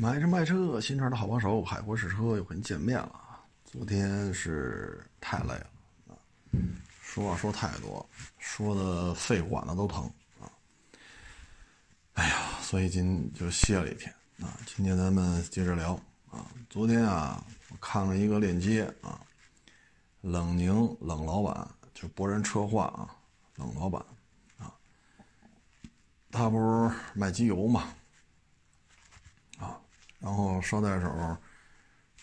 买车卖车，新车的好帮手，海阔试车又和您见面了。昨天是太累了啊，说话说太多，说的肺管子都疼啊。哎呀，所以今就歇了一天啊。今天咱们接着聊啊。昨天啊，我看了一个链接啊，冷宁冷老板就博人车话啊，冷老板啊，他不是卖机油嘛。然后捎带手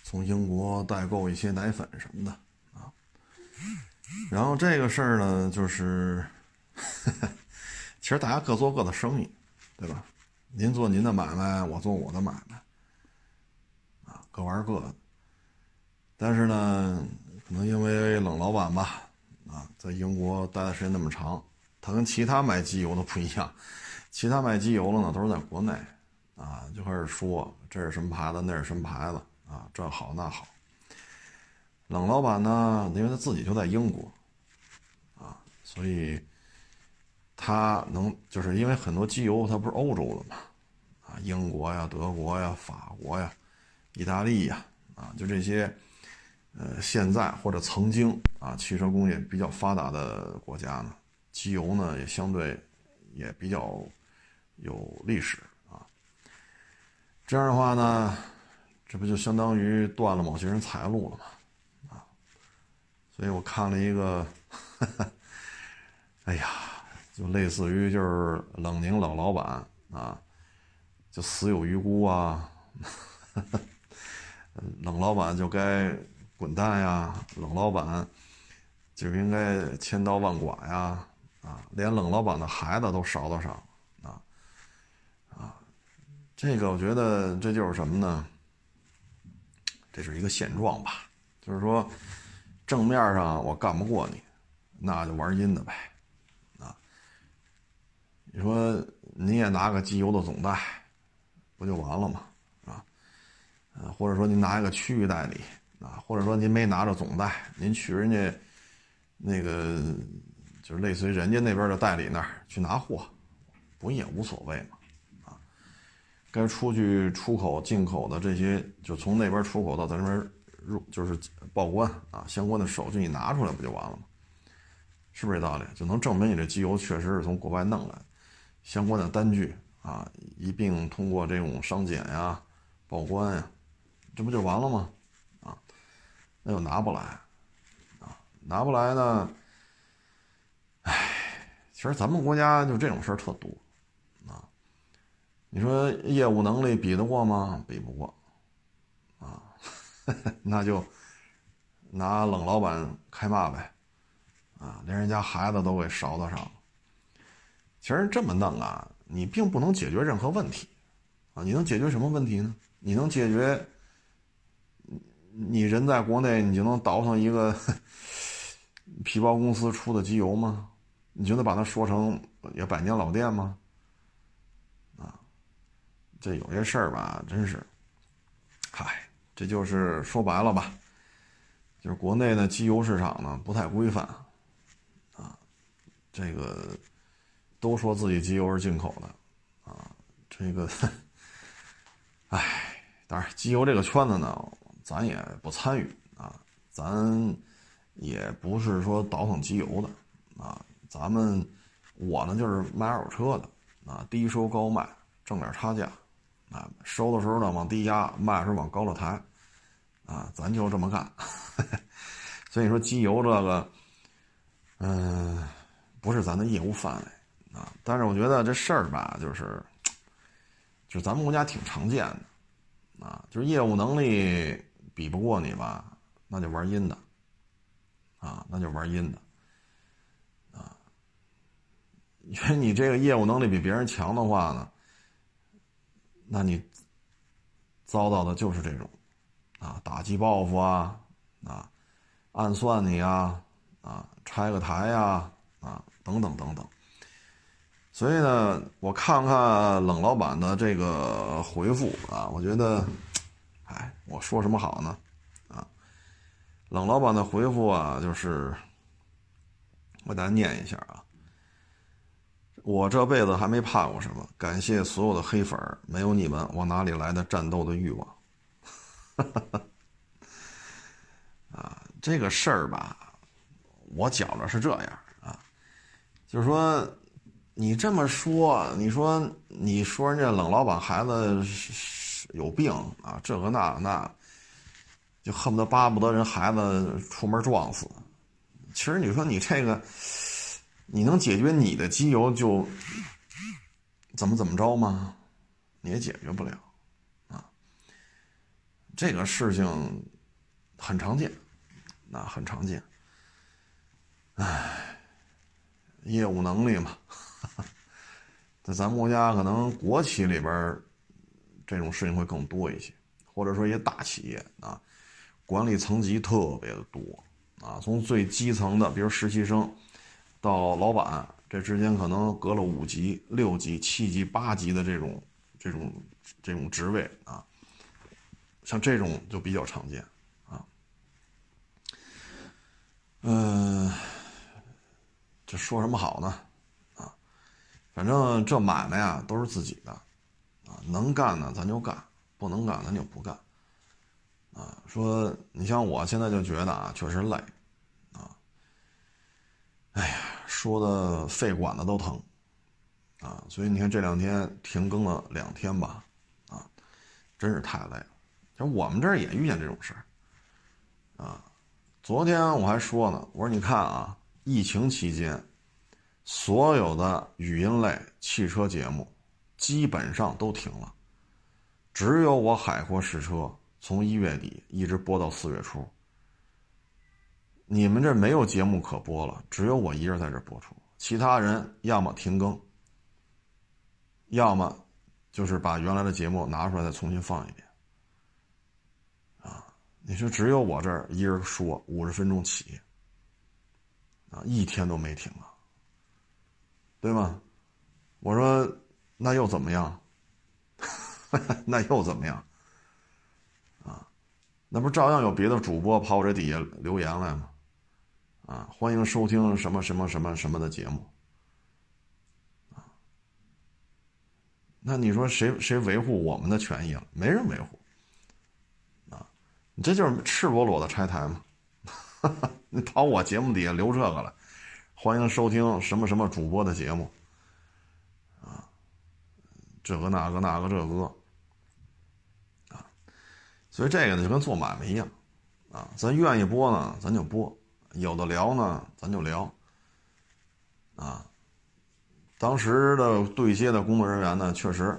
从英国代购一些奶粉什么的啊，然后这个事儿呢，就是 其实大家各做各的生意，对吧？您做您的买卖，我做我的买卖，啊，各玩各的。但是呢，可能因为冷老板吧，啊，在英国待的时间那么长，他跟其他卖机油的不一样，其他卖机油的呢都是在国内。啊，就开始说这是什么牌子，那是什么牌子啊，这好那好。冷老板呢，因为他自己就在英国，啊，所以他能就是因为很多机油它不是欧洲的嘛，啊，英国呀、德国呀、法国呀、意大利呀，啊，就这些，呃，现在或者曾经啊，汽车工业比较发达的国家呢，机油呢也相对也比较有历史。这样的话呢，这不就相当于断了某些人财路了吗？啊，所以我看了一个，哎呀，就类似于就是冷凝冷老板啊，就死有余辜啊，冷老板就该滚蛋呀，冷老板就应该千刀万剐呀，啊，连冷老板的孩子都少得上。这个我觉得这就是什么呢？这是一个现状吧，就是说，正面上我干不过你，那就玩阴的呗，啊，你说你也拿个机油的总代，不就完了吗？啊，呃，或者说您拿一个区域代理，啊，或者说您没拿着总代，您去人家那个就是类似于人家那边的代理那儿去拿货，不也无所谓吗？该出去出口、进口的这些，就从那边出口到咱这边入，就是报关啊，相关的手续你拿出来不就完了吗？是不是这道理？就能证明你这机油确实是从国外弄来，相关的单据啊，一并通过这种商检呀、报关呀，这不就完了吗？啊，那又拿不来，啊，拿不来呢？唉，其实咱们国家就这种事儿特多。你说业务能力比得过吗？比不过，啊，那就拿冷老板开骂呗，啊，连人家孩子都给勺子上了。其实这么弄啊，你并不能解决任何问题，啊，你能解决什么问题呢？你能解决，你人在国内，你就能倒腾一个皮包公司出的机油吗？你就能把它说成也百年老店吗？这有些事儿吧，真是，嗨，这就是说白了吧，就是国内的机油市场呢不太规范，啊，这个都说自己机油是进口的，啊，这个，唉，当然机油这个圈子呢，咱也不参与啊，咱也不是说倒腾机油的，啊，咱们我呢就是卖二手车的，啊，低收高卖，挣点差价。啊，收的时候呢往低压，卖的时候往高了抬，啊，咱就这么干。所以说机油这个，嗯，不是咱的业务范围啊。但是我觉得这事儿吧，就是，就咱们国家挺常见的，啊，就是业务能力比不过你吧，那就玩阴的，啊，那就玩阴的，啊，因为你这个业务能力比别人强的话呢。那你遭到的就是这种啊，打击报复啊，啊，暗算你啊，啊，拆个台呀，啊，等等等等。所以呢，我看看冷老板的这个回复啊，我觉得，哎，我说什么好呢？啊，冷老板的回复啊，就是我给大家念一下啊。我这辈子还没怕过什么，感谢所有的黑粉儿，没有你们，我哪里来的战斗的欲望？啊，这个事儿吧，我觉着是这样啊，就是说，你这么说，你说你说人家冷老板孩子有病啊，这个那那，就恨不得巴不得人孩子出门撞死。其实你说你这个，你能解决你的机油就怎么怎么着吗？你也解决不了啊。这个事情很常见，那很常见。唉，业务能力嘛，在 咱们国家可能国企里边这种事情会更多一些，或者说一些大企业啊，管理层级特别的多。啊，从最基层的，比如实习生，到老板，这之间可能隔了五级、六级、七级、八级的这种、这种、这种职位啊，像这种就比较常见啊。嗯，这说什么好呢？啊，反正这买卖呀都是自己的，啊，能干呢咱就干，不能干咱就不干。啊，说你像我现在就觉得啊，确实累啊。哎呀，说的肺管子都疼，啊，所以你看这两天停更了两天吧，啊，真是太累了。就我们这儿也遇见这种事儿，啊，昨天我还说呢，我说你看啊，疫情期间，所有的语音类汽车节目基本上都停了，只有我海阔试车从一月底一直播到四月初。你们这没有节目可播了，只有我一人在这播出，其他人要么停更，要么就是把原来的节目拿出来再重新放一遍。啊，你说只有我这儿一人说五十分钟起，啊，一天都没停啊，对吗？我说那又怎么样？那又怎么样？啊，那不照样有别的主播跑我这底下留言来吗？啊，欢迎收听什么什么什么什么的节目，啊，那你说谁谁维护我们的权益了？没人维护，啊，你这就是赤裸裸的拆台嘛！你跑我节目底下留这个了，欢迎收听什么什么主播的节目，啊，这个那个那个这个，啊，所以这个呢就跟做买卖一样，啊，咱愿意播呢，咱就播。有的聊呢，咱就聊。啊，当时的对接的工作人员呢，确实，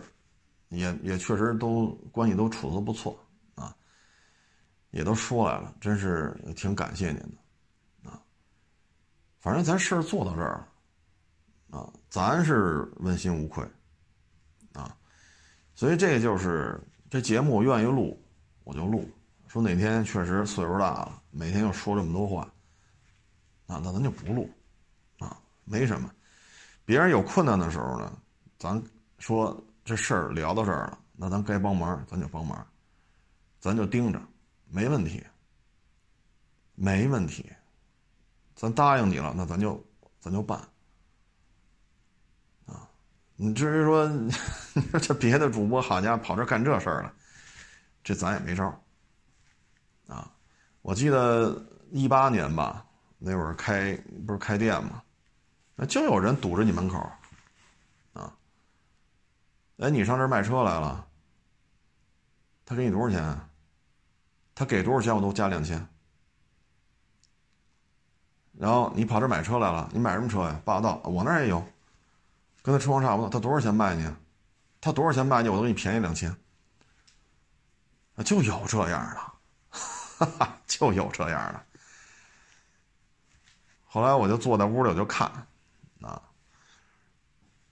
也也确实都关系都处的不错啊，也都说来了，真是挺感谢您的，啊，反正咱事儿做到这儿了，啊，咱是问心无愧，啊，所以这就是这节目愿意录，我就录。说哪天确实岁数大了，每天又说这么多话。啊，那咱就不录，啊，没什么。别人有困难的时候呢，咱说这事儿聊到这儿了，那咱该帮忙咱就帮忙，咱就盯着，没问题，没问题。咱答应你了，那咱就咱就办。啊，你至于说 这别的主播好家伙跑这干这事儿了，这咱也没招。啊，我记得一八年吧。那会儿开不是开店吗？那就有人堵着你门口，啊！哎，你上这儿卖车来了，他给你多少钱？他给多少钱我都加两千。然后你跑这买车来了，你买什么车呀？霸道，我那儿也有，跟他车况差不多。他多少钱卖你？他多少钱卖你？我都给你便宜两千。啊，就有这样的，哈哈，就有这样的。后来我就坐在屋里，我就看，啊，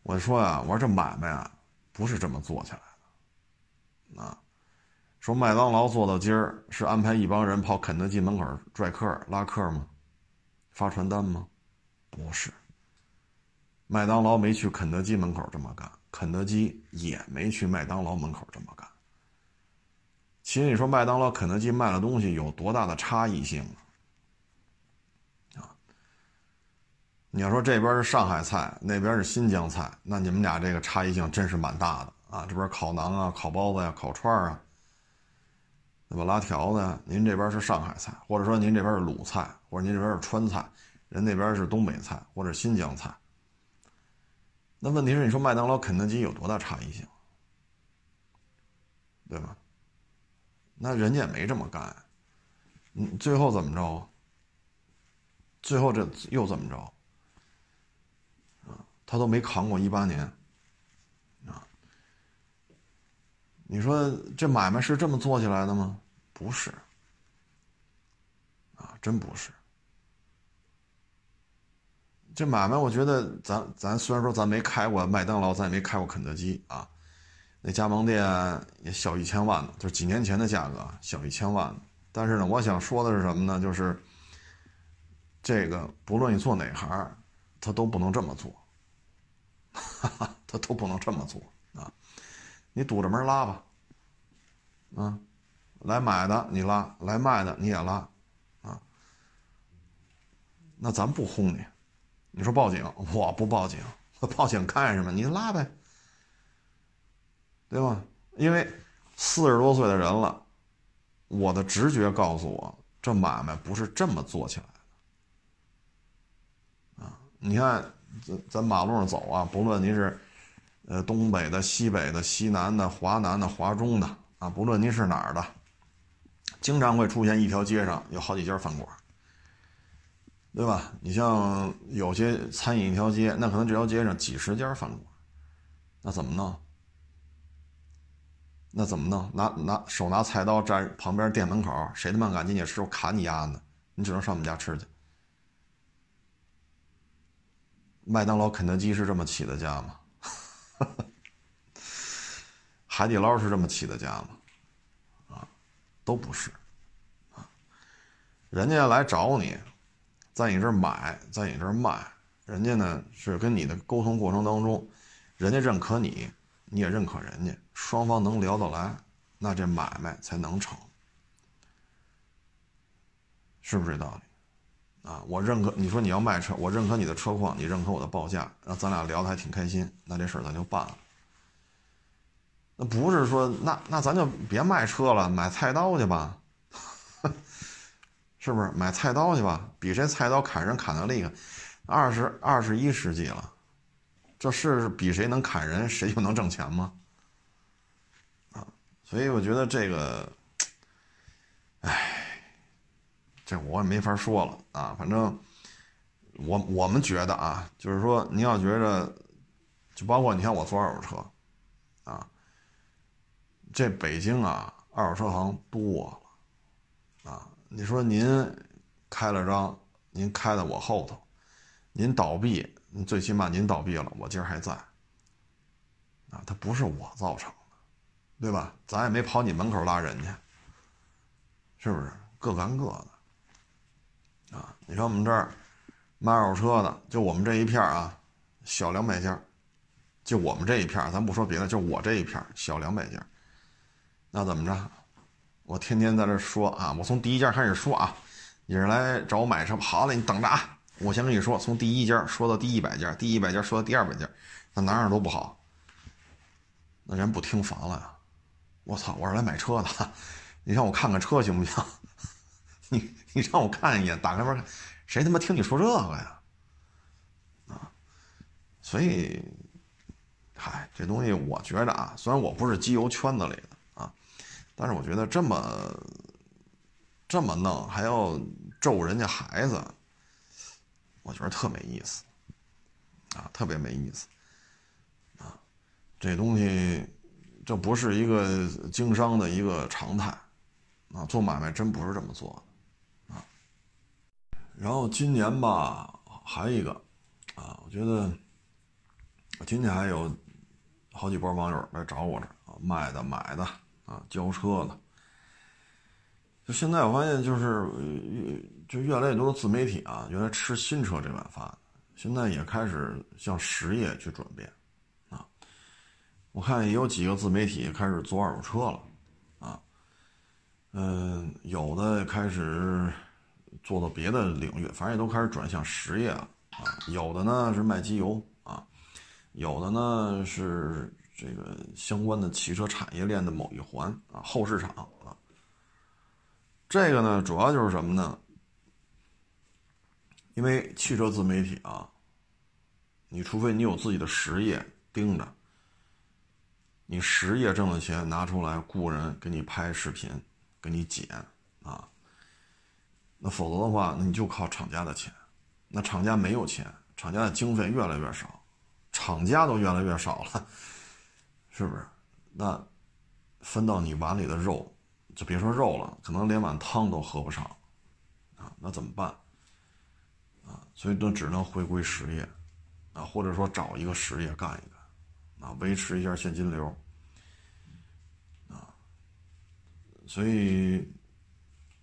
我说呀，我说这买卖啊，不是这么做起来的，啊，说麦当劳做到今儿是安排一帮人跑肯德基门口拽客拉客吗？发传单吗？不是，麦当劳没去肯德基门口这么干，肯德基也没去麦当劳门口这么干。其实你说麦当劳、肯德基卖的东西有多大的差异性呢？你要说这边是上海菜，那边是新疆菜，那你们俩这个差异性真是蛮大的啊！这边烤馕啊、烤包子呀、烤串儿啊，对吧？拉条子呀，您这边是上海菜，或者说您这边是鲁菜，或者您这边是川菜，人那边是东北菜或者新疆菜。那问题是，你说麦当劳、肯德基有多大差异性，对吧？那人家也没这么干，嗯，最后怎么着？最后这又怎么着？他都没扛过一八年，啊，你说这买卖是这么做起来的吗？不是，啊，真不是。这买卖，我觉得咱咱虽然说咱没开过麦当劳，咱也没开过肯德基啊，那加盟店也小一千万呢，就是几年前的价格，小一千万。但是呢，我想说的是什么呢？就是这个，不论你做哪行，他都不能这么做，他都不能这么做啊！你堵着门拉吧，啊，来买的你拉，来卖的你也拉，啊，那咱不轰你。你说报警，我不报警，报警干什么？你拉呗，对吧？因为四十多岁的人了，我的直觉告诉我，这买卖不是这么做起来的。啊，你看，咱咱马路上走啊，不论您是，呃，东北的、西北的、西南的、华南的、华中的啊，不论您是哪儿的，经常会出现一条街上有好几家饭馆。对吧？你像有些餐饮一条街，那可能这条街上几十家饭馆，那怎么弄？那怎么弄？拿拿手拿菜刀站旁边店门口，谁他妈敢进去吃，我砍你丫的！你只能上我们家吃去。麦当劳、肯德基是这么起的家吗？海底捞是这么起的家吗？啊，都不是。啊，人家来找你。在你这儿买，在你这儿卖，人家呢是跟你的沟通过程当中，人家认可你，你也认可人家，双方能聊得来，那这买卖才能成，是不是这道理？啊，我认可你说你要卖车，我认可你的车况，你认可我的报价，然后咱俩聊得还挺开心，那这事儿咱就办了。那不是说那那咱就别卖车了，买菜刀去吧。是不是买菜刀去吧？比谁菜刀砍人砍的厉害？二十二十一世纪了，这是比谁能砍人谁就能挣钱吗？啊，所以我觉得这个，哎，这我也没法说了啊。反正我我们觉得啊，就是说您要觉着，就包括你看我做二手车，啊，这北京啊二手车行多了，啊。你说您开了张，您开在我后头，您倒闭，最起码您倒闭了，我今儿还在。啊，它不是我造成的，对吧？咱也没跑你门口拉人去，是不是？各干各的。你说我们这儿卖二手车的，就我们这一片啊，小两百家，就我们这一片咱不说别的，就我这一片小两百家，那怎么着？我天天在这说啊，我从第一家开始说啊，你是来找我买车，好嘞，你等着啊，我先跟你说，从第一家说到第一百家，第一百家说到第二百家，那哪哪都不好，那人不听烦了呀？我操，我是来买车的，你让我看看车行不行？你你让我看一眼，打开门看，谁他妈听你说这个呀？啊，所以，嗨，这东西我觉着啊，虽然我不是机油圈子里的啊。但是我觉得这么这么弄，还要咒人家孩子，我觉得特没意思，啊，特别没意思，啊，这东西这不是一个经商的一个常态，啊，做买卖真不是这么做的，然后今年吧，还一个，啊，我觉得今天还有好几波网友来找我这啊，卖的买的。啊，交车的，就现在我发现就是越就越来越多的自媒体啊，原来吃新车这碗饭，现在也开始向实业去转变，啊，我看也有几个自媒体开始做二手车了，啊，嗯，有的开始做到别的领域，反正也都开始转向实业了，啊，有的呢是卖机油啊，有的呢是这个相关的汽车产业链的某一环啊，后市场啊。这个呢，主要就是什么呢？因为汽车自媒体啊，你除非你有自己的实业盯着，你实业挣的钱拿出来雇人给你拍视频，给你剪啊，那否则的话，那你就靠厂家的钱。那厂家没有钱，厂家的经费越来越少，厂家都越来越少了，是不是？那分到你碗里的肉，就别说肉了，可能连碗汤都喝不上啊！那怎么办？啊，所以都只能回归实业啊，或者说找一个实业干一干啊，维持一下现金流啊。所以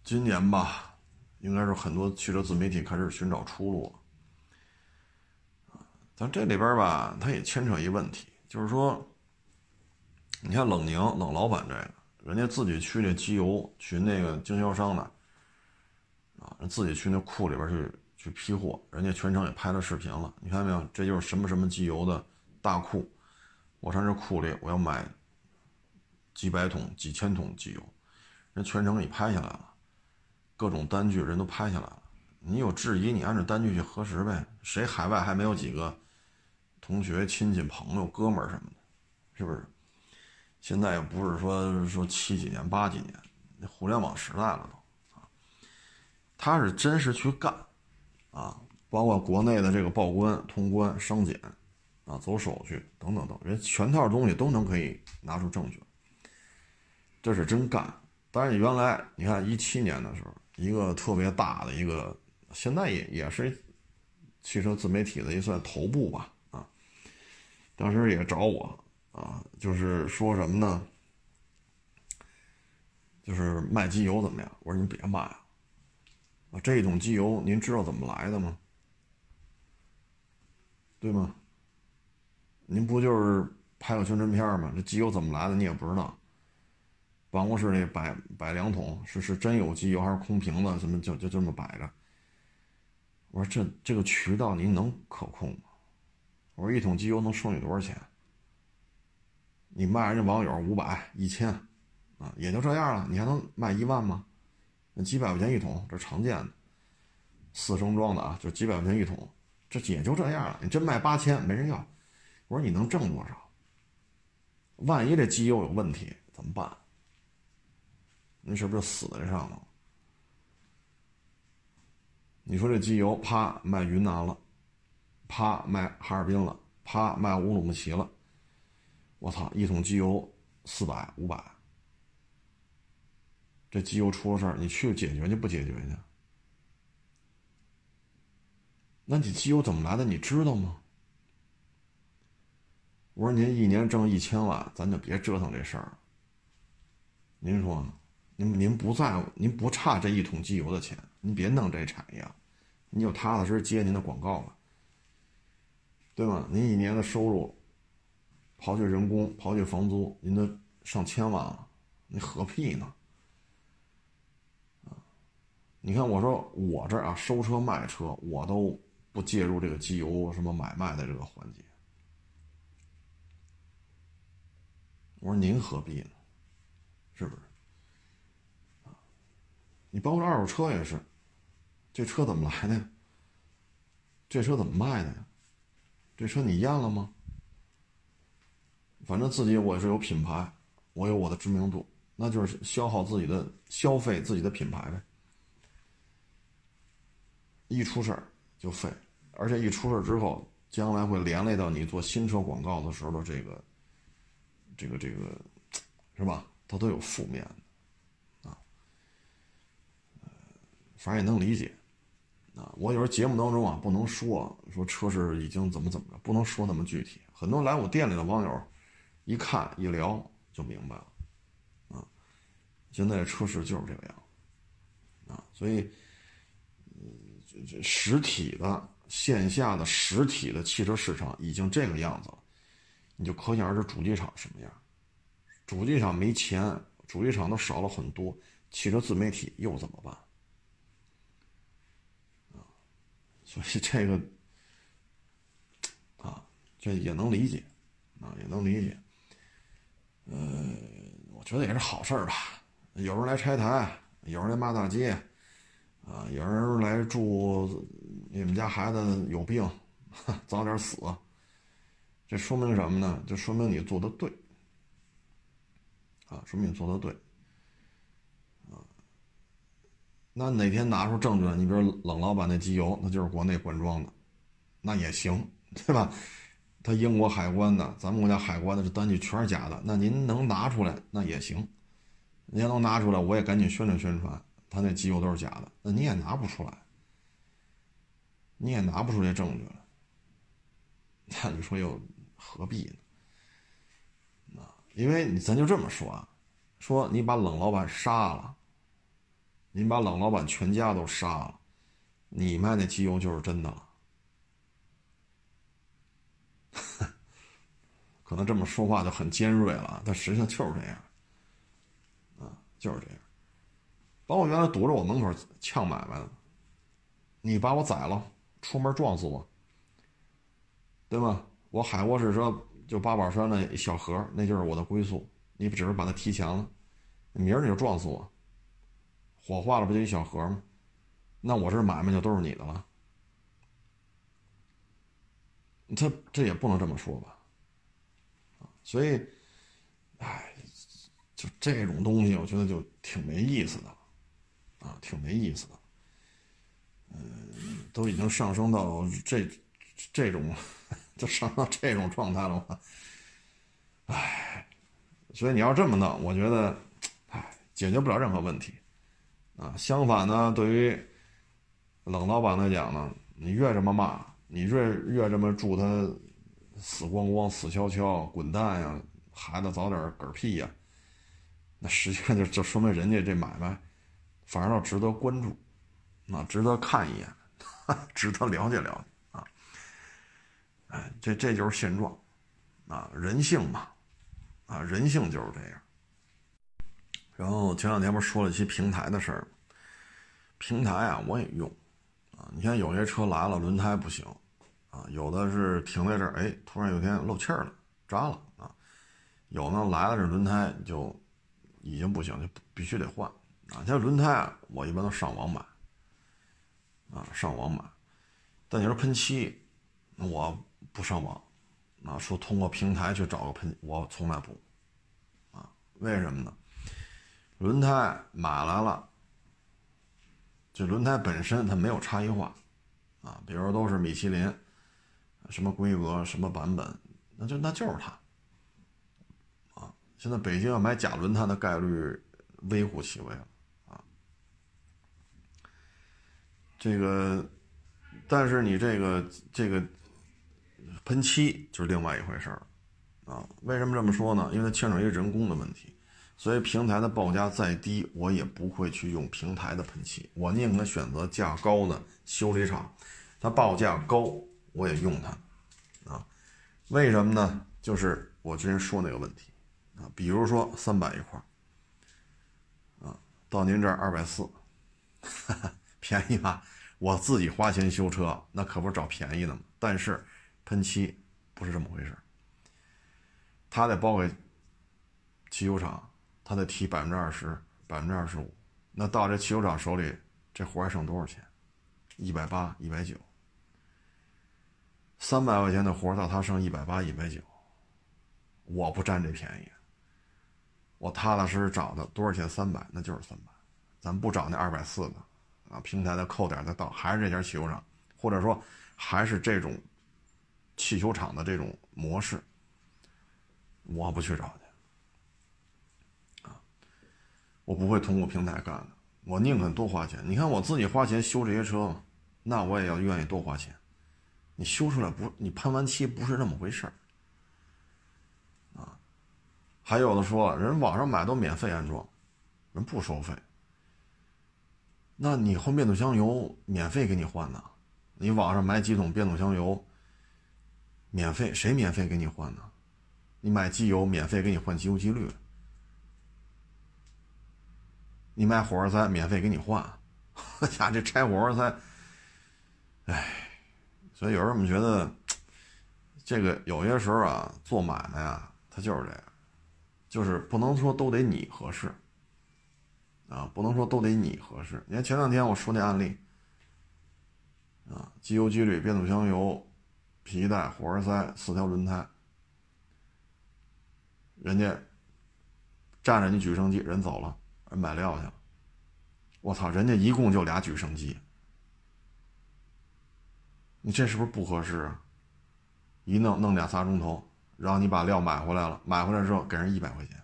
今年吧。应该是很多汽车自媒体开始寻找出路了，啊，但这里边吧，它也牵扯一问题，就是说，你看冷凝冷老板这个，人家自己去那机油去那个经销商那，啊，自己去那库里边去去批货，人家全程也拍了视频了，你看到没有？这就是什么什么机油的大库，我上这库里我要买几百桶、几千桶机油，人全程给你拍下来了。各种单据人都拍下来了，你有质疑，你按照单据去核实呗。谁海外还没有几个同学、亲戚、朋友、哥们儿什么的，是不是？现在又不是说说七几年、八几年，互联网时代了都啊。他是真实去干啊，包括国内的这个报关、通关、商检啊，走手续等等等，人全套东西都能可以拿出证据，这是真干。但是原来你看一七年的时候。一个特别大的一个，现在也也是汽车自媒体的一算头部吧，啊，当时也找我啊，就是说什么呢？就是卖机油怎么样？我说您别卖啊，啊，这种机油您知道怎么来的吗？对吗？您不就是拍个宣传片吗？这机油怎么来的你也不知道。办公室里摆摆两桶，是是真有机油还是空瓶子？怎么就就这么摆着？我说这这个渠道您能可控吗？我说一桶机油能收你多少钱？你卖人家网友五百、一千，啊，也就这样了。你还能卖一万吗？那几百块钱一桶，这常见的，四升装的啊，就几百块钱一桶，这也就这样了。你真卖八千，没人要。我说你能挣多少？万一这机油有问题怎么办？你是不是死在上了？你说这机油啪卖云南了，啪卖哈尔滨了，啪卖乌鲁木齐了，我操！一桶机油四百五百，这机油出了事儿，你去解决去不解决去？那你机油怎么来的？你知道吗？我说您一年挣一千万，咱就别折腾这事儿。您说呢？您您不在乎，您不差这一桶机油的钱，您别弄这产业，你就踏踏实实接您的广告吧，对吗？您一年的收入，刨去人工，刨去房租，您都上千万了，你何必呢？你看我说我这啊收车卖车，我都不介入这个机油什么买卖的这个环节，我说您何必呢？是不是？你包括二手车也是，这车怎么来的？这车怎么卖的呀？这车你验了吗？反正自己我是有品牌，我有我的知名度，那就是消耗自己的消费自己的品牌呗。一出事儿就废，而且一出事儿之后，将来会连累到你做新车广告的时候的这个，这个这个，是吧？它都有负面。反正也能理解，啊，我有时候节目当中啊不能说说车是已经怎么怎么着，不能说那么具体。很多来我店里的网友，一看一聊就明白了，啊，现在车市就是这个样，啊，所以，这这实体的线下的实体的汽车市场已经这个样子了，你就可想而知主机厂什么样。主机厂没钱，主机厂都少了很多，汽车自媒体又怎么办？所以这个，啊这也能理解，啊，也能理解。呃，我觉得也是好事吧。有人来拆台，有人来骂大街，啊，有人来祝你们家孩子有病，早点死。这说明什么呢？就说明你做的对，啊，说明你做的对。那哪天拿出证据来？你比如冷老板那机油，那就是国内灌装的，那也行，对吧？他英国海关的，咱们国家海关的这单据全是假的，那您能拿出来，那也行。您要能拿出来，我也赶紧宣传宣传，他那机油都是假的。那你也拿不出来，你也拿不出这证据来，那你说又何必呢？啊，因为咱就这么说啊，说你把冷老板杀了。您把冷老板全家都杀了，你卖那机油就是真的了。可能这么说话就很尖锐了，但实际上就是这样，啊，就是这样。把我原来堵着我门口呛买卖的，你把我宰了，出门撞死我，对吗？我海沃士车就八宝山那小河，那就是我的归宿。你只是把它提前了，明儿你就撞死我。火化了不就一小盒吗？那我这买卖就都是你的了。他这也不能这么说吧？所以，哎，就这种东西，我觉得就挺没意思的，啊，挺没意思的。嗯，都已经上升到这这种，就上到这种状态了嘛。哎，所以你要这么弄，我觉得，哎，解决不了任何问题。啊，相反呢，对于冷老板来讲呢，你越这么骂，你越越这么祝他死光光、死翘翘、滚蛋呀，孩子早点嗝屁呀，那实际上就就说明人家这买卖反而倒值得关注，啊，值得看一眼，值得了解了解啊。哎，这这就是现状，啊，人性嘛，啊，人性就是这样。然后前两天不是说了一些平台的事儿平台啊，我也用，啊，你看有些车来了轮胎不行，啊，有的是停在这儿，哎，突然有天漏气儿了，扎了啊，有呢来了这轮胎就已经不行，就必须得换啊。像轮胎啊我一般都上网买，啊，上网买。但你说喷漆，我不上网，啊，说通过平台去找个喷，我从来不，啊，为什么呢？轮胎买来了，这轮胎本身它没有差异化，啊，比如都是米其林，什么规格、什么版本，那就那就是它，啊，现在北京要买假轮胎的概率微乎其微了，啊，这个，但是你这个这个喷漆就是另外一回事儿，啊，为什么这么说呢？因为它牵扯一个人工的问题。所以平台的报价再低，我也不会去用平台的喷漆，我宁可选择价高的修理厂，它报价高我也用它，啊，为什么呢？就是我之前说那个问题，啊，比如说三百一块，啊，到您这儿二百四，便宜吧？我自己花钱修车，那可不是找便宜的吗？但是喷漆不是这么回事，他得包给汽修厂。他得提百分之二十，百分之二十五，那到这汽修厂手里，这活还剩多少钱？一百八，一百九，三百块钱的活到他剩一百八，一百九，我不占这便宜，我踏踏实实找的多少钱？三百，那就是三百，咱不找那二百四的，啊，平台再扣点再到，还是这家汽修厂，或者说还是这种汽修厂的这种模式，我不去找。我不会通过平台干的，我宁肯多花钱。你看我自己花钱修这些车，那我也要愿意多花钱。你修出来不，你喷完漆不是那么回事儿啊。还有的说，人网上买都免费安装，人不收费。那你换变速箱油免费给你换呢？你网上买几桶变速箱油，免费谁免费给你换呢？你买机油免费给你换机油机滤。你买火花塞免费给你换，我 家这拆火花塞，哎，所以有时候我们觉得，这个有些时候啊，做买卖啊，它就是这样，就是不能说都得你合适，啊，不能说都得你合适。你看前两天我说那案例，啊，机油、机滤、变速箱油、皮带、火花塞、四条轮胎，人家占着你举升机，人走了，买料去了。我操，人家一共就俩举升机，你这是不是不合适啊？一弄弄俩仨钟头，然后你把料买回来了，买回来之后给人一百块钱，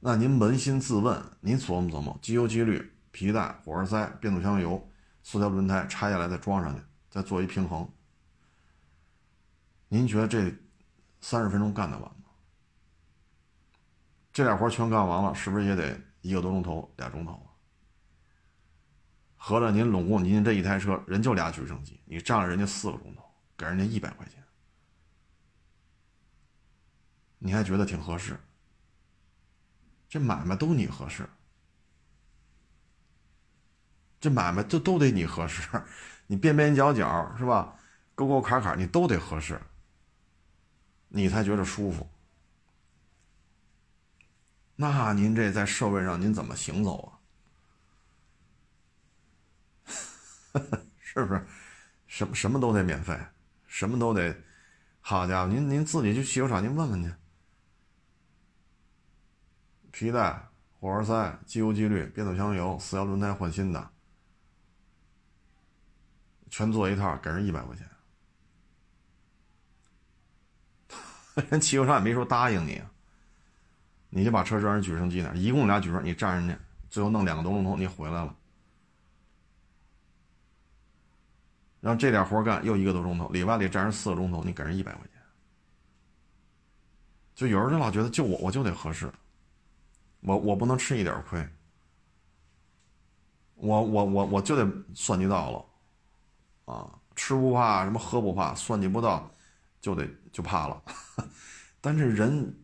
那您扪心自问，您琢磨琢磨，机油、机滤、皮带、火花塞、变速箱油、四条轮胎拆下来再装上去，再做一平衡，您觉得这三十分钟干得完吗？这俩活全干完了，是不是也得一个多钟头、俩钟头啊？合着您拢共您这一台车人就俩举升机，你占了人家四个钟头，给人家一百块钱，你还觉得挺合适？这买卖都你合适，这买卖都都得你合适，你边边角角是吧？沟沟坎坎你都得合适，你才觉得舒服。那您这在社会上您怎么行走啊？是不是？什么什么都得免费，什么都得，好家伙，您您自己去汽修厂，您问问去。皮带、火花塞、机油、机滤、变速箱油、四条轮胎换新的，全做一套，给人一百块钱。人汽修厂也没说答应你，你就把车让人举升机那一共俩举升，你站人家，最后弄两个多钟头，你回来了。然后这点活干又一个多钟头，里外里站人四个钟头，你给人一百块钱，就有人就老觉得就我我就得合适，我我不能吃一点亏，我我我我就得算计到了，啊，吃不怕什么喝不怕，算计不到就得就怕了，但这人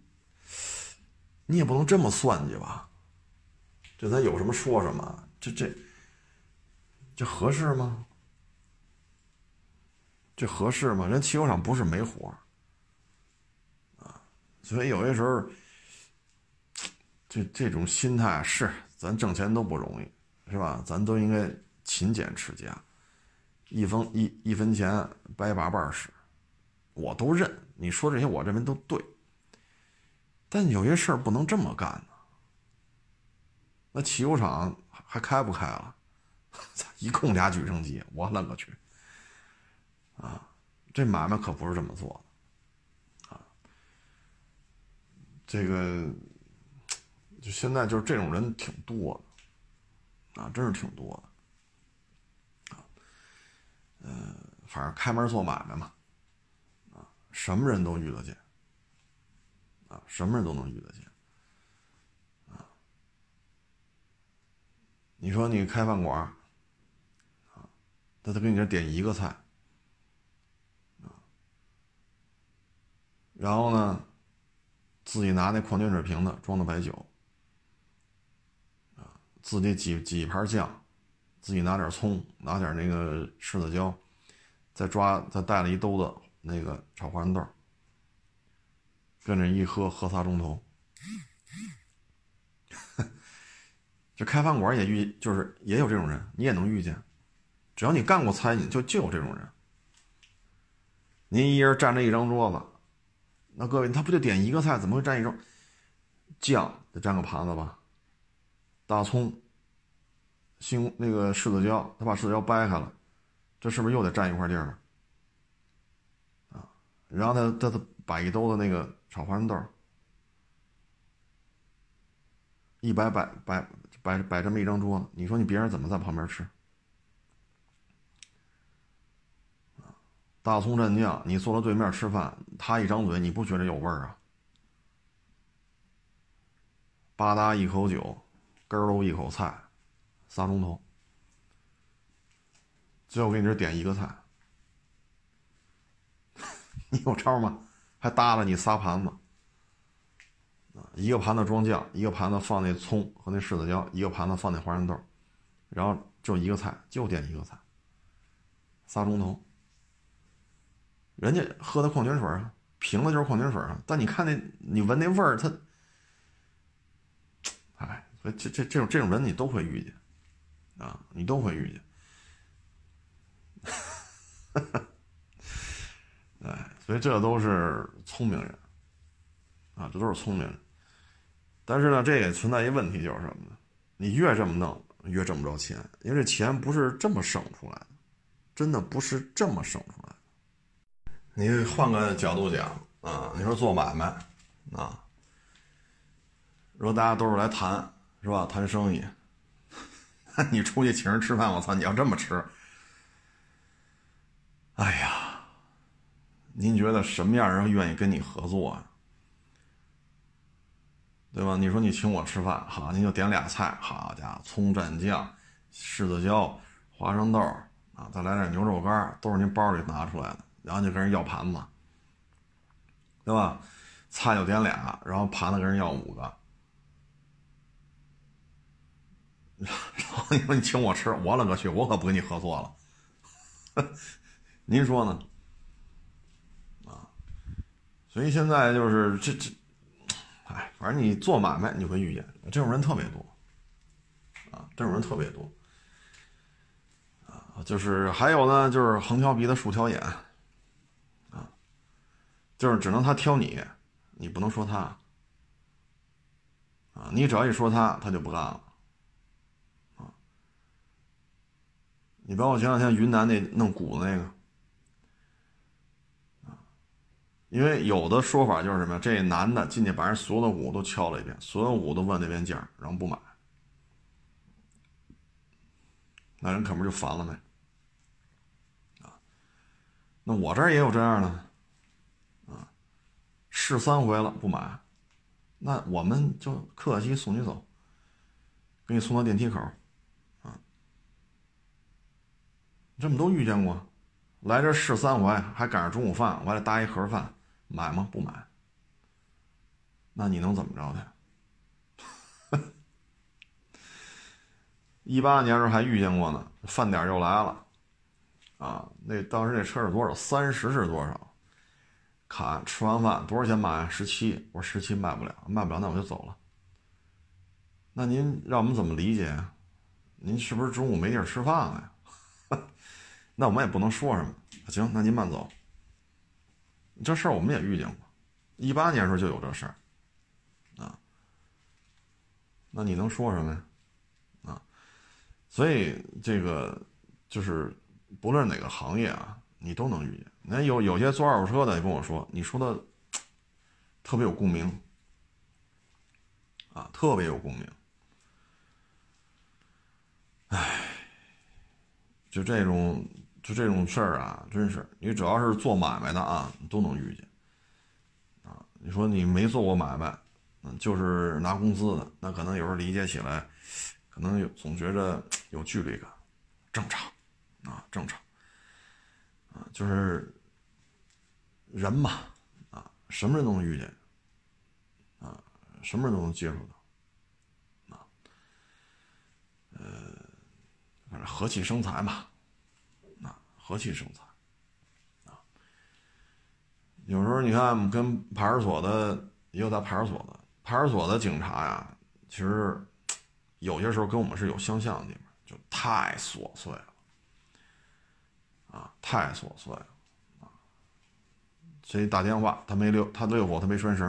你也不能这么算计吧，这咱有什么说什么，这这这合适吗？这合适吗？人汽修厂不是没活啊，所以有些时候，这这种心态是咱挣钱都不容易，是吧？咱都应该勤俭持家，一分一一分钱掰八瓣使，我都认。你说这些，我认为都对。但有些事儿不能这么干呢。那汽油厂还开不开了？一共俩举升机，我勒个去！啊，这买卖可不是这么做的，啊，这个就现在就是这种人挺多的，啊，真是挺多的，啊，嗯，反正开门做买卖嘛，啊，什么人都遇得见，啊，什么人都能遇得见，啊，你说你开饭馆，啊，他他给你这点一个菜。啊然后呢，自己拿那矿泉水瓶子装的白酒，啊，自己挤挤一盘酱，自己拿点葱，拿点那个柿子椒，再抓再带了一兜子那个炒花生豆，跟着一喝喝仨钟头。这开饭馆也遇就是也有这种人，你也能遇见，只要你干过餐饮，就就有这种人。您一人占着一张桌子。那各位，他不就点一个菜，怎么会占一桌？酱得占个盘子吧？大葱、西那个柿子椒，他把柿子椒掰开了，这是不是又得占一块地儿？啊，然后他他他摆一兜子那个炒花生豆，一摆摆摆摆摆这么一张桌子，你说你别人怎么在旁边吃？大葱蘸酱，你坐到对面吃饭，他一张嘴，你不觉得有味儿啊？吧嗒一口酒，咯喽一口菜，仨钟头，最后给你这点一个菜，你有招吗？还搭了你仨盘子，一个盘子装酱，一个盘子放那葱和那柿子椒，一个盘子放那花生豆，然后就一个菜，就点一个菜，仨钟头。人家喝的矿泉水啊，瓶子就是矿泉水啊。但你看那，你闻那味儿，它，哎，所以这这这种这种人你都会遇见，啊，你都会遇见。哎，所以这都是聪明人，啊，这都是聪明人。但是呢，这也存在一问题，就是什么呢？你越这么弄，越挣不着钱，因为这钱不是这么省出来的，真的不是这么省出来的。你换个角度讲啊，你说做买卖啊，如果大家都是来谈，是吧？谈生意，你出去请人吃饭，我操！你要这么吃，哎呀，您觉得什么样人愿意跟你合作啊？对吧？你说你请我吃饭，好，您就点俩菜，好家伙，葱蘸酱、柿子椒、花生豆啊，再来点牛肉干，都是您包里拿出来的。然后就跟人要盘子，对吧？菜就点俩，然后盘子跟人要五个。然后你说你请我吃，我勒个去，我可不跟你合作了。您说呢？所以现在就是这这，哎，反正你做买卖你会遇见这种人特别多，啊，这种人特别多，啊，就是还有呢，就是横挑鼻子竖挑眼。啊就是只能他挑你，你不能说他，啊，你只要一说他，他就不干了，啊，你包括前两天云南那弄鼓那个，啊，因为有的说法就是什么，这男的进去把人所有的鼓都敲了一遍，所有鼓都问那边价，然后不买，那人可不就烦了呗，啊，那我这儿也有这样的。啊试三回了不买，那我们就客气送你走，给你送到电梯口，啊，这么都遇见过，来这试三回，还赶上中午饭，我还得搭一盒饭，买吗？不买，那你能怎么着去？一八年时候还遇见过呢，饭点又来了，啊，那当时那车是多少？三十是多少？卡吃完饭多少钱买？十七，我说十七卖不了，卖不了那我就走了。那您让我们怎么理解？您是不是中午没地儿吃饭了呀？那我们也不能说什么。行，那您慢走。这事儿我们也遇见过，一八年时候就有这事儿，啊。那你能说什么呀？啊，所以这个就是不论哪个行业啊，你都能遇见。那有有些做二手车的也跟我说，你说的特别有共鸣，啊，特别有共鸣。唉，就这种就这种事儿啊，真是你只要是做买卖的啊，都能遇见。啊，你说你没做过买卖，嗯，就是拿工资的，那可能有时候理解起来，可能有总觉着有距离感，正常，啊，正常。啊，就是人嘛，啊，什么人都能遇见，啊，什么人都能接触到，啊，呃，反正和气生财嘛，和气生财，啊，有时候你看，跟派出所的也有在派出所的，派出所的警察呀，其实有些时候跟我们是有相像的地方，就太琐碎了。啊，太琐碎了，啊！谁打电话他没溜，他溜火他没拴绳，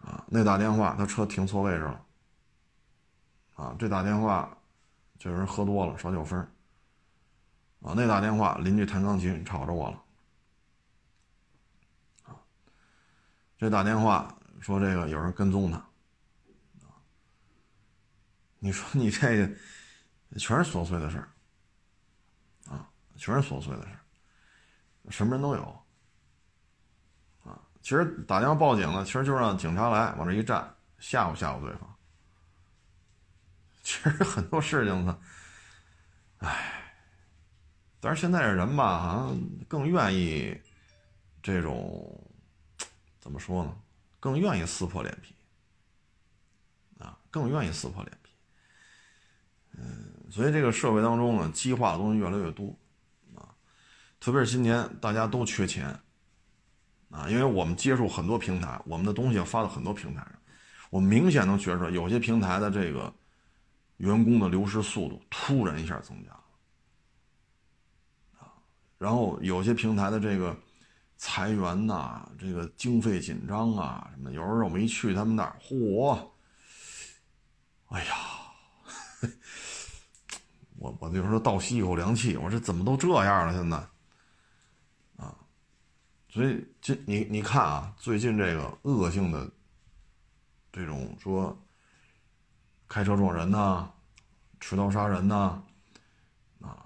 啊，那打电话他车停错位置了，啊，这打电话就有人喝多了耍酒疯，啊，那打电话邻居弹钢琴吵着我了，啊，这打电话说这个有人跟踪他，啊，你说你这个全是琐碎的事儿。全是琐碎的事什么人都有，啊，其实打电话报警了，其实就让警察来往这一站，吓唬吓唬对方。其实很多事情呢，唉，但是现在的人吧，好像更愿意这种怎么说呢？更愿意撕破脸皮，啊，更愿意撕破脸皮。嗯，所以这个社会当中呢，激化的东西越来越多啊。特别是今年大家都缺钱，啊，因为我们接触很多平台，我们的东西要发到很多平台上，我明显能觉出来有些平台的这个员工的流失速度突然一下增加，然后有些平台的这个裁员呐，这个经费紧张啊什么，有时候我们一去他们那儿，嚯，哎呀，我我有时候倒吸一口凉气，我说怎么都这样了现在啊？所以，这你你看啊，最近这个恶性的这种说开车撞人呐、持刀杀人呐，啊，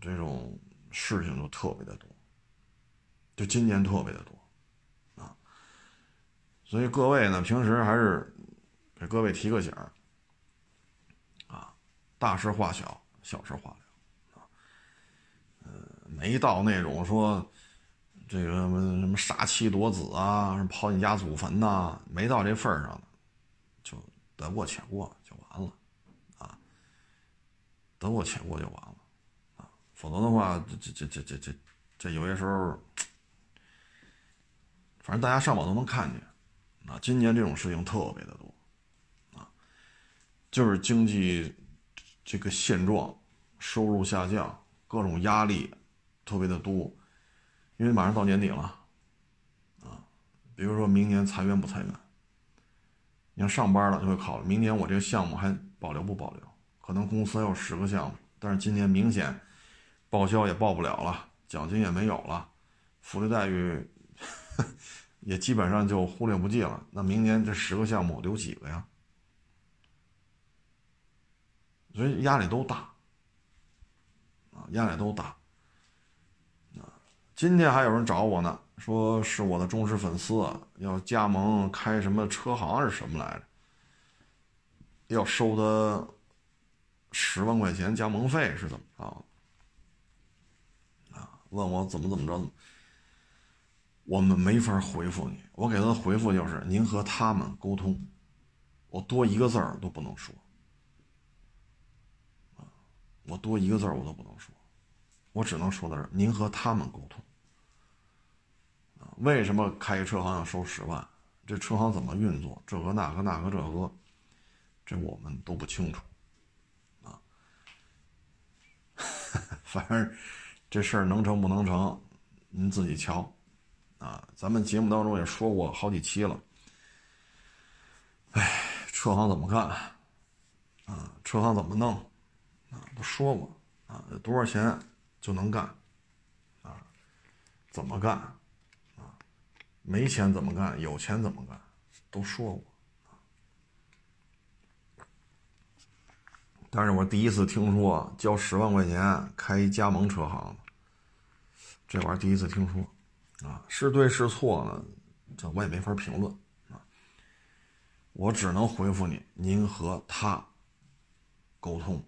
这种事情就特别的多，就今年特别的多，啊，所以各位呢，平时还是给各位提个醒，啊，大事化小，小事化了，啊，呃，没到那种说。这个什么什么杀妻夺子啊，什么刨你家祖坟呐，没到这份上呢，就得过且过就完了，啊，得过且过就完了，否则的话，这这这这这这这有些时候，反正大家上网都能看见，啊，今年这种事情特别的多，啊，就是经济这个现状，收入下降，各种压力特别的多。因为马上到年底了，啊，比如说明年裁员不裁员？你要上班了就会考虑明年我这个项目还保留不保留？可能公司有十个项目，但是今年明显报销也报不了了，奖金也没有了，福利待遇 也基本上就忽略不计了。那明年这十个项目留几个呀？所以压力都大，啊，压力都大。今天还有人找我呢，说是我的忠实粉丝，要加盟开什么车行是什么来着？要收他十万块钱加盟费是怎么着？问我怎么怎么着？我们没法回复你，我给他的回复就是您和他们沟通，我多一个字儿都不能说，啊，我多一个字儿我都不能说，我只能说的是您和他们沟通。为什么开一车行要收十万？这车行怎么运作？这个那个那个这个，这我们都不清楚，啊，反正这事儿能成不能成，您自己瞧，啊，咱们节目当中也说过好几期了，哎，车行怎么干？啊，车行怎么弄？啊，都说过，啊，多少钱就能干？啊，怎么干？啊没钱怎么干？有钱怎么干？都说过，但是我第一次听说交十万块钱开一加盟车行，这玩意儿第一次听说，啊，是对是错呢？这我也没法评论啊，我只能回复你，您和他沟通，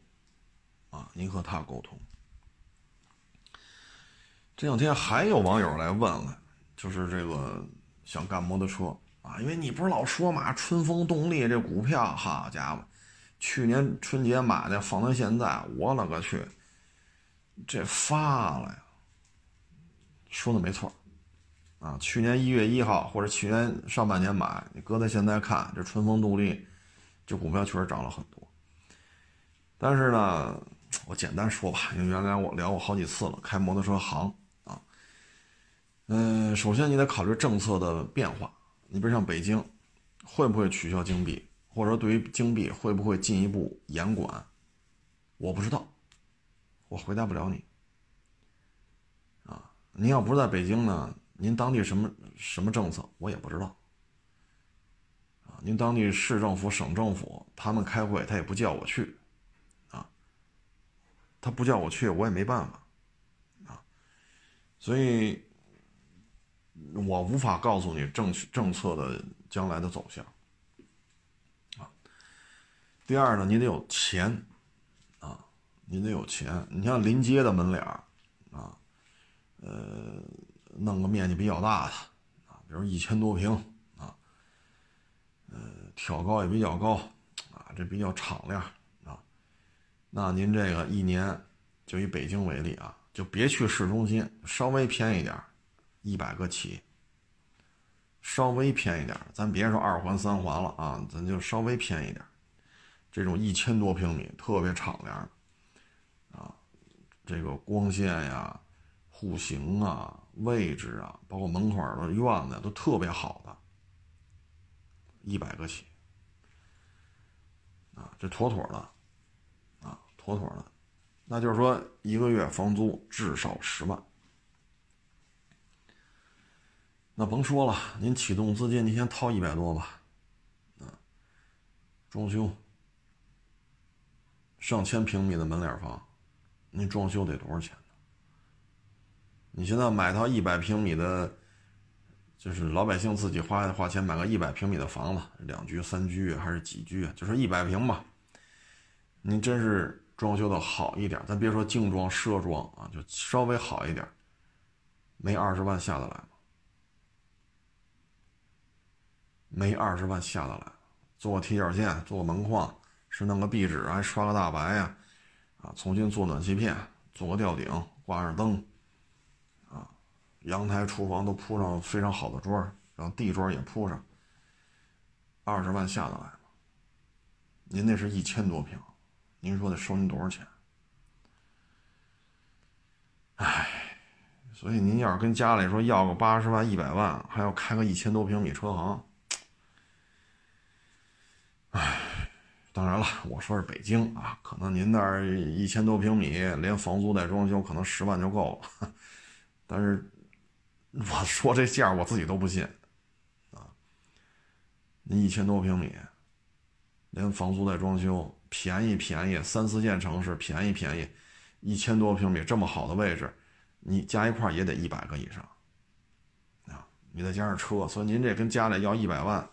啊，您和他沟通。这两天还有网友来问了。就是这个想干摩托车啊，因为你不是老说嘛，春风动力这股票，好家伙，去年春节买的，放到现在，我勒个去，这发了呀！说的没错，啊，去年一月一号或者去年上半年买，你搁在现在看，这春风动力这股票确实涨了很多。但是呢，我简单说吧，因为原来我聊过好几次了，开摩托车行啊。嗯，首先你得考虑政策的变化。你比如像北京，会不会取消京币，或者说对于京币会不会进一步严管？我不知道，我回答不了你。您要不在北京呢，您当地什么什么政策我也不知道。啊，您当地市政府、省政府他们开会，他也不叫我去，啊，他不叫我去，我也没办法，啊，所以。我无法告诉你政政策的将来的走向，啊。第二呢，你得有钱，啊，你得有钱。你像临街的门脸啊，呃，弄个面积比较大的，啊，比如一千多平，啊，呃，挑高也比较高，啊，这比较敞亮，啊，那您这个一年，就以北京为例啊，就别去市中心，稍微偏一点，一百个起。稍微偏一点，咱别说二环三环了啊，咱就稍微偏一点。这种一千多平米特别敞亮，啊，这个光线呀、户型啊、位置啊，包括门口的院子都特别好的，一百个起，啊，这妥妥的，啊，妥妥的，那就是说一个月房租至少十万。那甭说了，您启动资金，您先掏一百多吧，啊，装修，上千平米的门脸房，您装修得多少钱？你现在买套一百平米的，就是老百姓自己花花钱买个一百平米的房子，两居、三居还是几居？就说一百平吧，您真是装修的好一点，咱别说精装、奢装啊，就稍微好一点，没二十万下得来吗？没二十万下得来，做个踢脚线，做个门框，是弄个壁纸，还刷个大白呀，啊，重新做暖气片，做个吊顶，挂上灯，阳台、厨房都铺上非常好的砖，然后地砖也铺上，二十万下得来吗？您那是一千多平，您说得收您多少钱？唉，所以您要是跟家里说要个八十万、一百万，还要开个一千多平米车行。唉，当然了，我说是北京啊，可能您那儿一千多平米，连房租带装修，可能十万就够了。但是 我说这价，我自己都不信啊。您一千多平米，连房租带装修，便宜便宜，三四线城市便宜便宜，一千多平米这么好的位置，你加一块也得一百个以上啊。你再加上车，所以您这跟家里要一百万。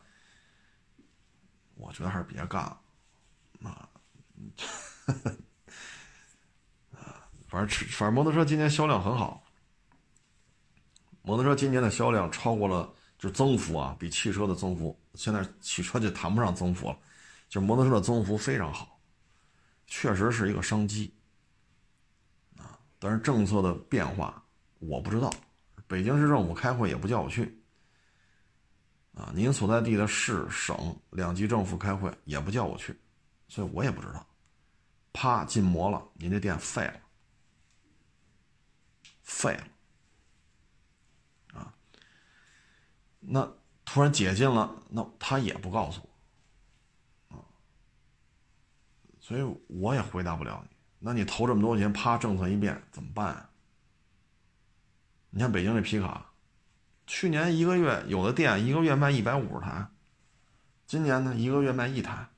我觉得还是别干了，啊，啊，反正反正摩托车今年销量很好，摩托车今年的销量超过了，就增幅啊，比汽车的增幅，现在汽车就谈不上增幅了，就摩托车的增幅非常好，确实是一个商机，啊，但是政策的变化我不知道，北京市政府开会也不叫我去。啊，您所在地的市省两级政府开会也不叫我去，所以我也不知道。啪，禁摩了，您这店废了，废了。啊，那突然解禁了，那他也不告诉我，啊，所以我也回答不了你。那你投这么多钱，啪，政策一变怎么办啊？你像北京这皮卡。去年一个月有的店一个月卖一百五十台，今年呢一个月卖一台，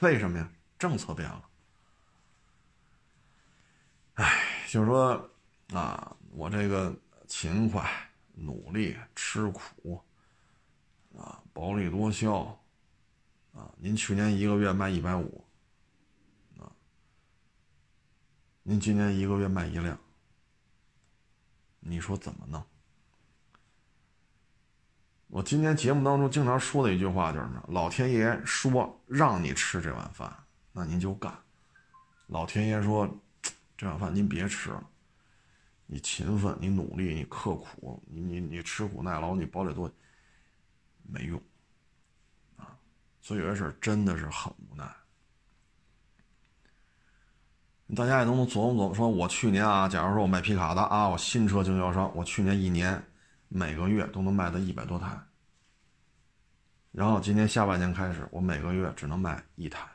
为什么呀？政策变了。哎，就是说啊，我这个勤快、努力、吃苦啊，薄利多销啊。您去年一个月卖一百五啊，您今年一个月卖一辆，你说怎么弄？我今天节目当中经常说的一句话就是什么？老天爷说让你吃这碗饭，那您就干。老天爷说，这碗饭您别吃了。你勤奋，你努力，你刻苦，你你你吃苦耐劳，你薄利多，没用。啊，所以有些事真的是很无奈。大家也都能琢磨琢磨，说我去年啊，假如说我卖皮卡的啊，我新车经销商，我去年一年。每个月都能卖到一百多台，然后今年下半年开始，我每个月只能卖一台。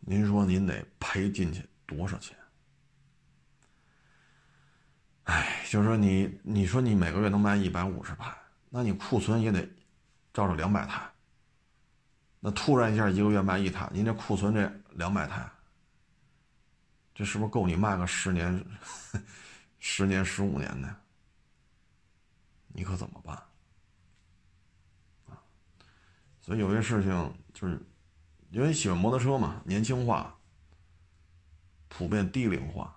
您说您得赔进去多少钱？哎，就是说你，你说你每个月能卖一百五十台，那你库存也得照着两百台。那突然一下一个月卖一台，您这库存这两百台，这是不是够你卖个十年？十年、十五年的，你可怎么办？所以有些事情就是，因为喜欢摩托车嘛，年轻化，普遍低龄化，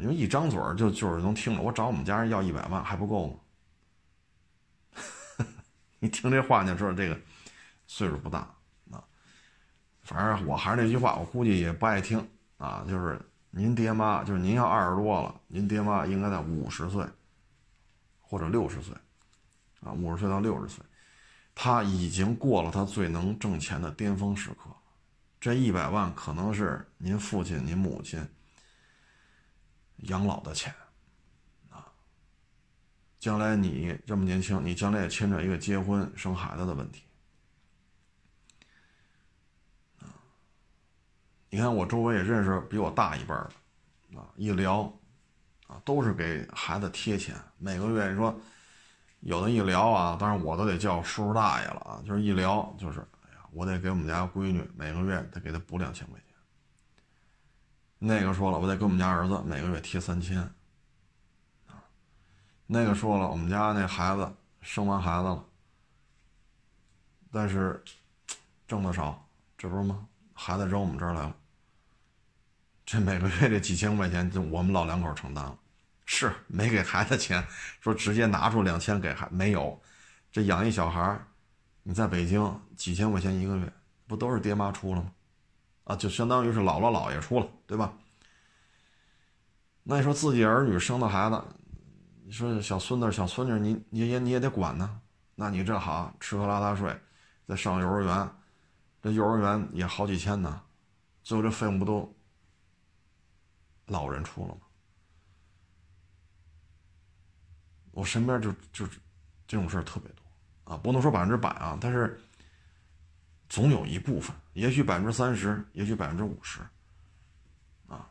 因为一张嘴就就是能听着，我找我们家人要一百万还不够吗？你听这话你就知道这个岁数不大啊。反正我还是那句话，我估计也不爱听啊，就是您爹妈，就是您要二十多了，您爹妈应该在五十岁或者六十岁，啊，五十岁到六十岁，他已经过了他最能挣钱的巅峰时刻，这一百万可能是您父亲、您母亲养老的钱，啊，将来你这么年轻，你将来也牵扯一个结婚生孩子的问题。啊你看，我周围也认识比我大一辈儿的，啊，一聊，啊，都是给孩子贴钱，每个月你说，有的一聊啊，当然我都得叫叔叔大爷了啊，就是一聊就是，哎呀，我得给我们家闺女每个月得给她补两千块钱。那个说了，我得给我们家儿子每个月贴三千，那个说了，我们家那孩子生完孩子了，但是挣的少，这不是吗？孩子扔我们这儿来了。这每个月这几千块钱就我们老两口承担了，是没给孩子钱，说直接拿出两千给孩没有，这养一小孩你在北京几千块钱一个月，不都是爹妈出了吗？啊，就相当于是姥姥姥爷出了，对吧？那你说自己儿女生的孩子，你说小孙子小孙女，你你也你也得管呢，那你这好吃喝拉撒睡，再上幼儿园，这幼儿园也好几千呢，最后这费用不都？老人出了吗？我身边就就这种事儿特别多啊，不能说百分之百啊，但是总有一部分，也许百分之三十，也许百分之五十，啊，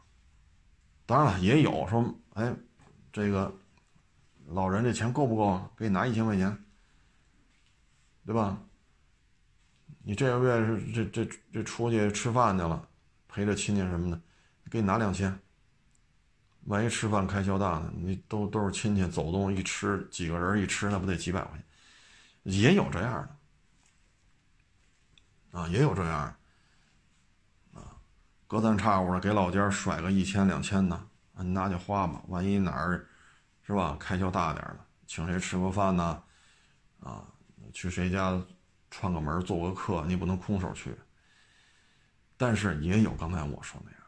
当然了，也有说，哎，这个老人这钱够不够啊？给你拿一千块钱，对吧？你这个月是这这这出去吃饭去了，陪着亲戚什么的，给你拿两千。万一吃饭开销大呢？你都都是亲戚走动一吃，几个人一吃，那不得几百块钱？也有这样的啊，也有这样啊，隔三差五的给老家甩个一千两千的，你拿去花吧。万一哪儿是吧，开销大点的，请谁吃个饭呢？啊，去谁家串个门做个客，你不能空手去。但是也有刚才我说那样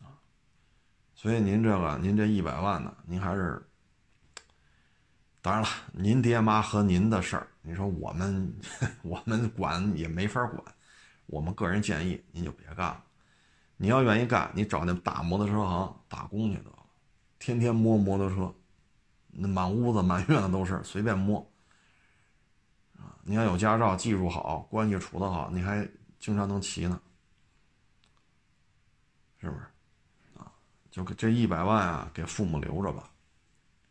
的，啊。所以您这个，您这一百万呢，您还是，当然了，您爹妈和您的事儿，你说我们 我们管也没法管，我们个人建议您就别干了。你要愿意干，你找那大摩托车行打工去得了，天天摸摩托车，那满屋子满院子都是，随便摸。啊，你要有驾照，技术好，关系处得好，你还经常能骑呢，是不是？啊就给这一百万啊，给父母留着吧，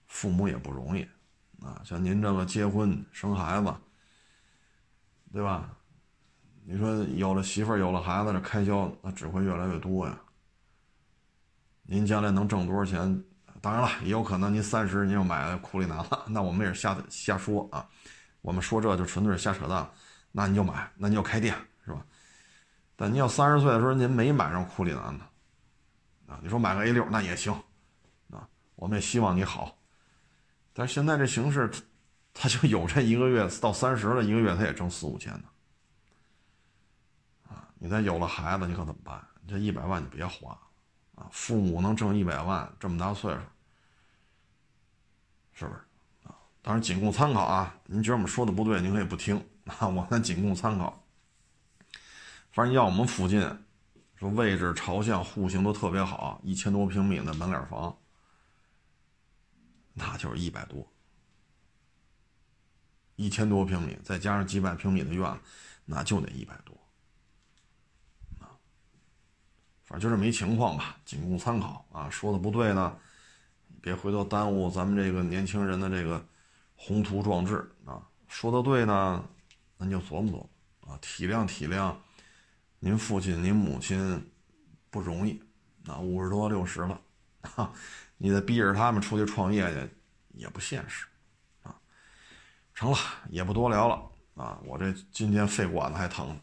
父母也不容易，啊，像您这个结婚生孩子，对吧？你说有了媳妇儿有了孩子，这开销那只会越来越多呀。您将来能挣多少钱？当然了，也有可能您三十您就买库里南了，那我们也是瞎瞎说啊。我们说这就纯粹是瞎扯淡，那你就买，那你就开店是吧？但您要三十岁的时候您没买上库里南呢。啊，你说买个 A 六那也行，啊，我们也希望你好，但现在这形势，他就有这一个月到三十了，一个月他也挣四五千呢，啊，你再有了孩子，你可怎么办？这一百万你别花，啊，父母能挣一百万，这么大岁数，是不是？啊，当然仅供参考啊，您觉得我们说的不对，您可以不听啊，我们仅供参考。反正要我们附近。说位置、朝向、户型都特别好，一千多平米的门脸房，那就是一百多。一千多平米，再加上几百平米的院子，那就得一百多。啊，反正就这么一情况吧，仅供参考啊。说的不对呢，别回头耽误咱们这个年轻人的这个宏图壮志啊。说的对呢，那就琢磨琢磨啊，体谅体谅。您父亲、您母亲不容易，啊，五十多、六十了，啊，你再逼着他们出去创业去，也不现实，啊，成了，也不多聊了，啊，我这今天肺管子还疼，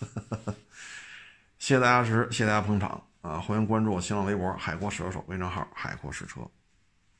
谢谢大家支持，谢谢大家捧场，啊，欢迎关注我新浪微博“海阔试车手”微信号“海阔试车”。